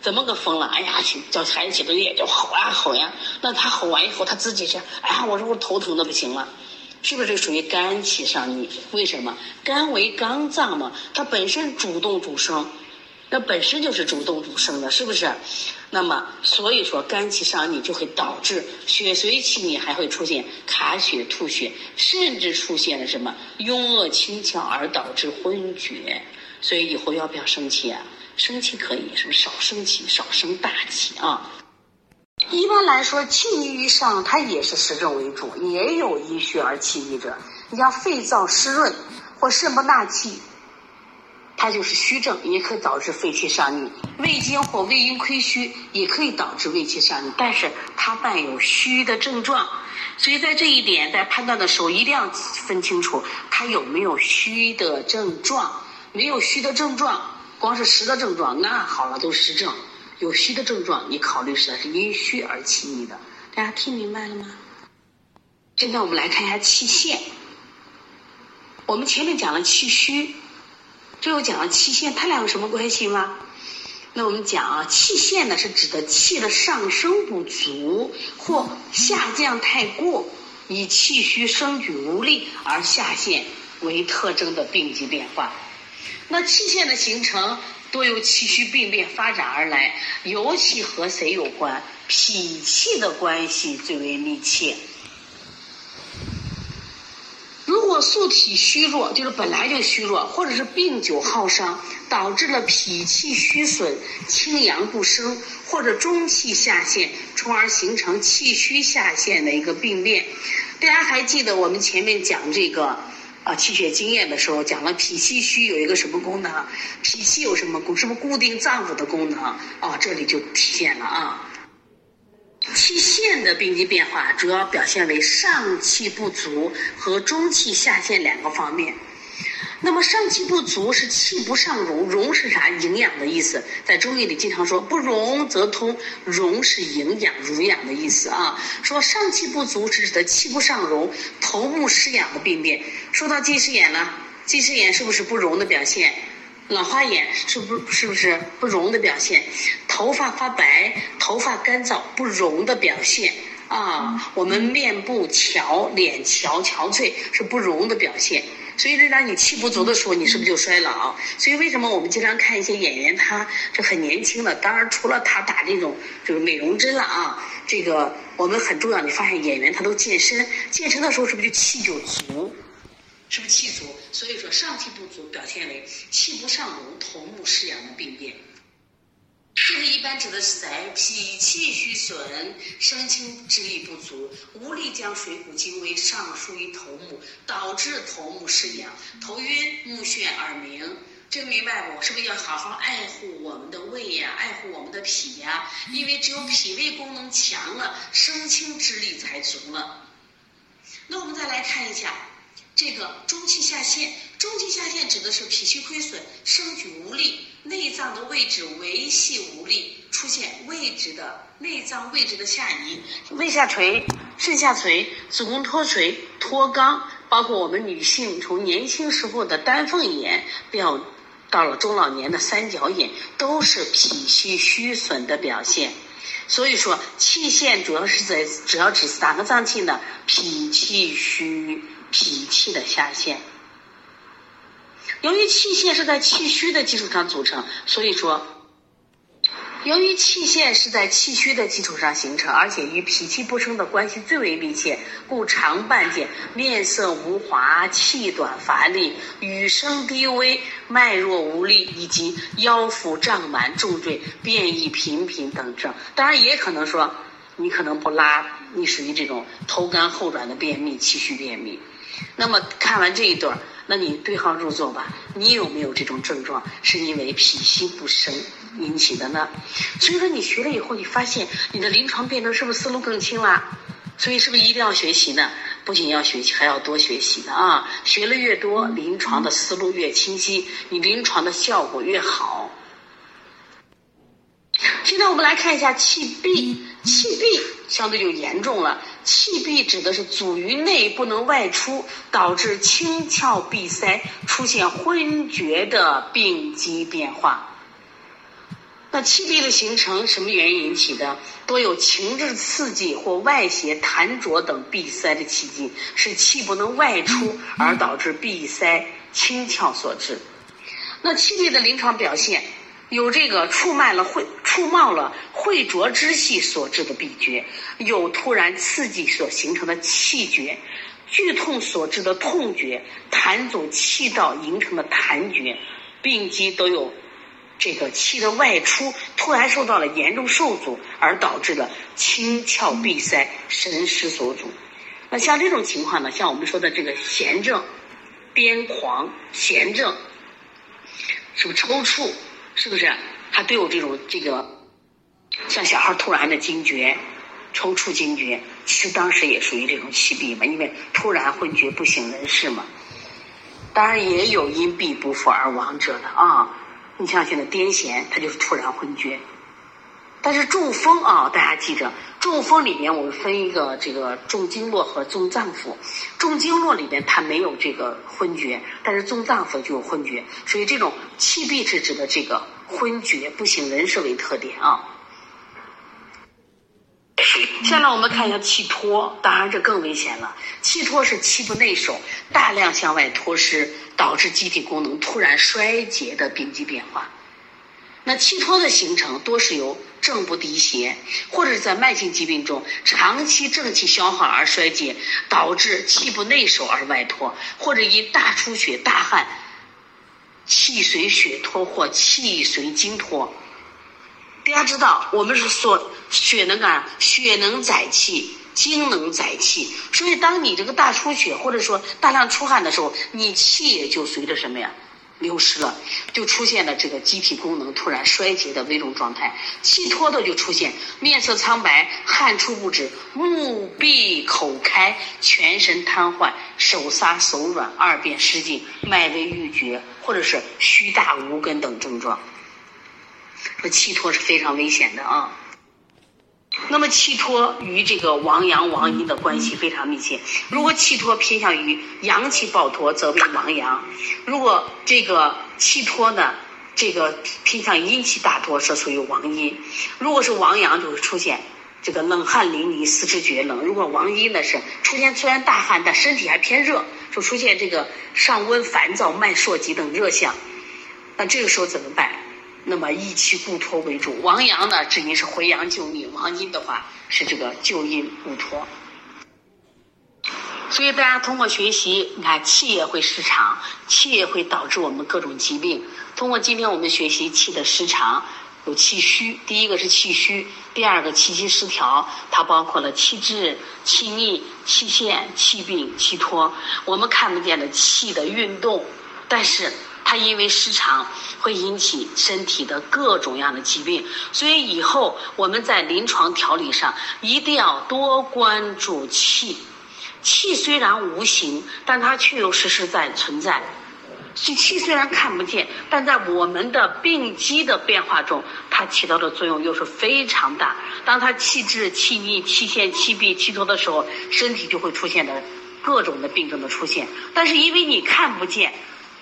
Speaker 1: 怎么个疯了？哎呀，叫孩子写作业就吼啊吼呀，那他吼完以后，他自己是，哎呀，我说我头疼的不行了，是不是这属于肝气上逆？为什么？肝为刚脏嘛，它本身主动主生。那本身就是主动主生的，是不是？那么所以说肝气上逆就会导致血随气逆，还会出现卡血、吐血，甚至出现了什么壅恶清窍而导致昏厥。所以以后要不要生气啊？生气可以，是不是少生气，少生大气啊？一般来说，气逆于上，它也是实证为主，也有阴虚而气逆者。你像肺燥湿润或肾不纳气。它就是虚症，也可导致肺气上逆；胃经或胃阴亏虚也可以导致胃气上逆，但是它伴有虚的症状。所以在这一点，在判断的时候一定要分清楚，它有没有虚的症状。没有虚的症状，光是实的症状，那好了，都是实症。有虚的症状，你考虑是是因虚而气逆的。大家听明白了吗？现在我们来看一下气陷。我们前面讲了气虚，这又讲了气陷，它俩有什么关系吗？那我们讲啊，气陷呢是指的气的上升不足或下降太过，以气虚升举无力而下陷为特征的病机变化。那气陷的形成。多由气虚病变发展而来，尤其和谁有关？脾气的关系最为密切。如果素体虚弱，就是本来就虚弱，或者是病久耗伤，导致了脾气虚损、清阳不升，或者中气下陷，从而形成气虚下陷的一个病变。大家还记得我们前面讲这个？啊，气血经验的时候讲了，脾气虚有一个什么功能？脾气有什么功？是不是固定脏腑的功能？啊，这里就体现了啊。气陷的病机变化主要表现为上气不足和中气下陷两个方面。那么上气不足是气不上荣，荣是啥？营养的意思。在中医里经常说不荣则通，荣是营养、濡养的意思啊。说上气不足是指的气不上荣、头目失养的病变。说到近视眼了，近视眼是不是不荣的表现？老花眼是不是不是不容的表现？头发发白、头发干燥不容的表现啊。我们面部憔、脸憔憔悴是不容的表现。所以，这当你气不足的时候，你是不是就衰老？所以，为什么我们经常看一些演员，他是很年轻的？当然，除了他打这种就是美容针了啊，这个我们很重要。你发现演员他都健身，健身的时候是不是就气就足？是不是气足？所以说，上气不足表现为气不上荣、头目失养的病变。这个一般指的是在脾气虚损、生清之力不足，无力将水谷精微上输于头目，导致头目失养、头晕、目眩、耳鸣。这明白不？是不是要好好爱护我们的胃呀，爱护我们的脾呀？因为只有脾胃功能强了，生清之力才足了。那我们再来看一下。这个中气下陷，中气下陷指的是脾气亏损，升举无力，内脏的位置维系无力，出现位置的内脏位置的下移，胃下垂、肾下垂、子宫脱垂、脱肛，包括我们女性从年轻时候的丹凤眼，到到了中老年的三角眼，都是脾气虚损的表现。所以说，气陷主要是在主要指哪个脏器呢？脾气虚。脾气的下陷，由于气陷是在气虚的基础上组成，所以说，由于气陷是在气虚的基础上形成，而且与脾气不升的关系最为密切，故常伴见面色无华、气短乏力、语声低微、脉弱无力，以及腰腹胀满、重坠、便意频频等症。当然，也可能说你可能不拉，你属于这种头干后转的便秘、气虚便秘。那么看完这一段，那你对号入座吧。你有没有这种症状？是因为脾气不升引起的呢？所以说你学了以后，你发现你的临床辩证是不是思路更清了？所以是不是一定要学习呢？不仅要学习，还要多学习的啊！学了越多，临床的思路越清晰，你临床的效果越好。现在我们来看一下气闭，气闭相对就严重了。气闭指的是阻于内不能外出，导致清窍闭塞，出现昏厥的病机变化。那气闭的形成什么原因引起的？多有情志刺激或外邪痰浊等闭塞的气机，使气不能外出而导致闭塞清窍所致。那气闭的临床表现。有这个触脉了会触冒了会浊之气所致的闭绝，有突然刺激所形成的气绝，剧痛所致的痛绝，痰阻气道形成的痰绝，病机都有这个气的外出突然受到了严重受阻，而导致了清窍闭塞、神失所阻。那像这种情况呢，像我们说的这个痫症、癫狂、痫症。是不是抽搐？是不是？他都有这种这个，像小孩突然的惊厥、抽搐惊厥，其实当时也属于这种气闭嘛，因为突然昏厥不省人事嘛。当然也有因闭不复而亡者的啊，你像现在癫痫，他就是突然昏厥。但是中风啊，大家记着，中风里面我们分一个这个中经络和中脏腑。中经络里面它没有这个昏厥，但是中脏腑就有昏厥。所以这种气闭是指的这个昏厥不省人事为特点啊。下来我们看一下气脱，当然这更危险了。气脱是气不内守，大量向外脱失，导致机体功能突然衰竭的病机变化。那气脱的形成多是由正不滴血，或者是在慢性疾病中长期正气消耗而衰竭，导致气不内守而外脱，或者因大出血、大汗，气随血脱或气随精脱。大家知道，我们是说血能干，血能载气，精能载气。所以，当你这个大出血或者说大量出汗的时候，你气也就随着什么呀？流失了，就出现了这个机体功能突然衰竭的危重状态。气脱的就出现面色苍白、汗出不止、目闭口开、全身瘫痪、手撒手软、二便失禁、脉微欲绝，或者是虚大无根等症状。说气脱是非常危险的啊。那么气脱与这个亡阳亡阴的关系非常密切。如果气脱偏向于阳气暴脱，则为亡阳；如果这个气脱呢，这个偏向阴气大脱，则属于亡阴。如果是亡阳，就会出现这个冷汗淋漓、四肢厥冷；如果亡阴呢，是出现虽然大汗，但身体还偏热，就出现这个上温、烦躁、脉数急等热象。那这个时候怎么办？那么益气固脱为主，亡阳呢，指因是回阳救逆；亡阴的话是这个救阴固脱。所以大家通过学习，你看气也会失常，气也会导致我们各种疾病。通过今天我们学习气的失常，有气虚，第一个是气虚，第二个气机失调，它包括了气滞、气逆、气陷、气病、气脱。我们看不见的气的运动，但是。它因为失常，会引起身体的各种样的疾病，所以以后我们在临床调理上一定要多关注气。气虽然无形，但它确确实实在存在。所以气虽然看不见，但在我们的病机的变化中，它起到的作用又是非常大。当它气滞、气逆、气陷、气闭、气脱的时候，身体就会出现的各种的病症的出现。但是因为你看不见。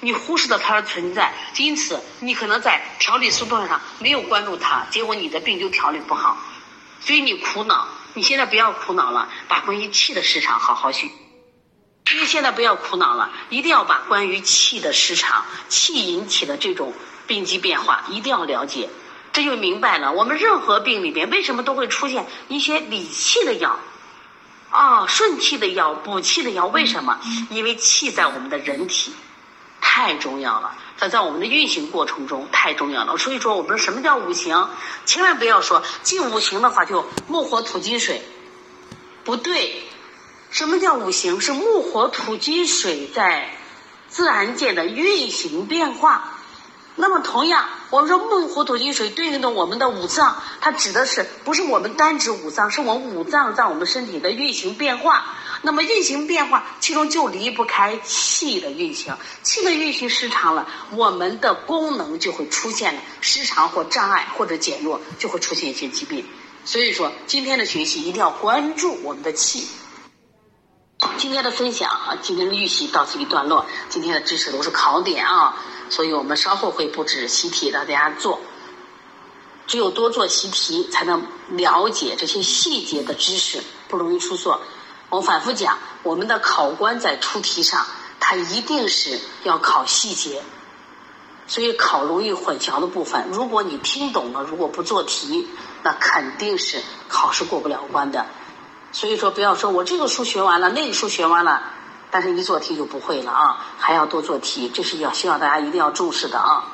Speaker 1: 你忽视了它的存在，因此你可能在调理速度上没有关注它，结果你的病就调理不好，所以你苦恼。你现在不要苦恼了，把关于气的失常好好学。因为现在不要苦恼了，一定要把关于气的失常、气引起的这种病机变化一定要了解，这就明白了。我们任何病里边为什么都会出现一些理气的药，啊，顺气的药、补气的药，为什么？因为气在我们的人体。太重要了，它在我们的运行过程中太重要了。所以说，我们什么叫五行？千万不要说进五行的话就木火土金水，不对。什么叫五行？是木火土金水在自然界的运行变化。那么，同样，我们说木火土金水对应的我们的五脏，它指的是不是我们单指五脏？是我们五脏在我们身体的运行变化。那么运行变化，其中就离不开气的运行。气的运行失常了，我们的功能就会出现了失常或障碍或者减弱，就会出现一些疾病。所以说，今天的学习一定要关注我们的气。今天的分享啊，今天的预习到此一段落。今天的知识都是考点啊，所以我们稍后会布置习题让大家做。只有多做习题，才能了解这些细节的知识，不容易出错。我反复讲，我们的考官在出题上，他一定是要考细节，所以考容易混淆的部分。如果你听懂了，如果不做题，那肯定是考试过不了关的。所以说，不要说我这个书学完了，那个书学完了，但是一做题就不会了啊！还要多做题，这是要希望大家一定要重视的啊。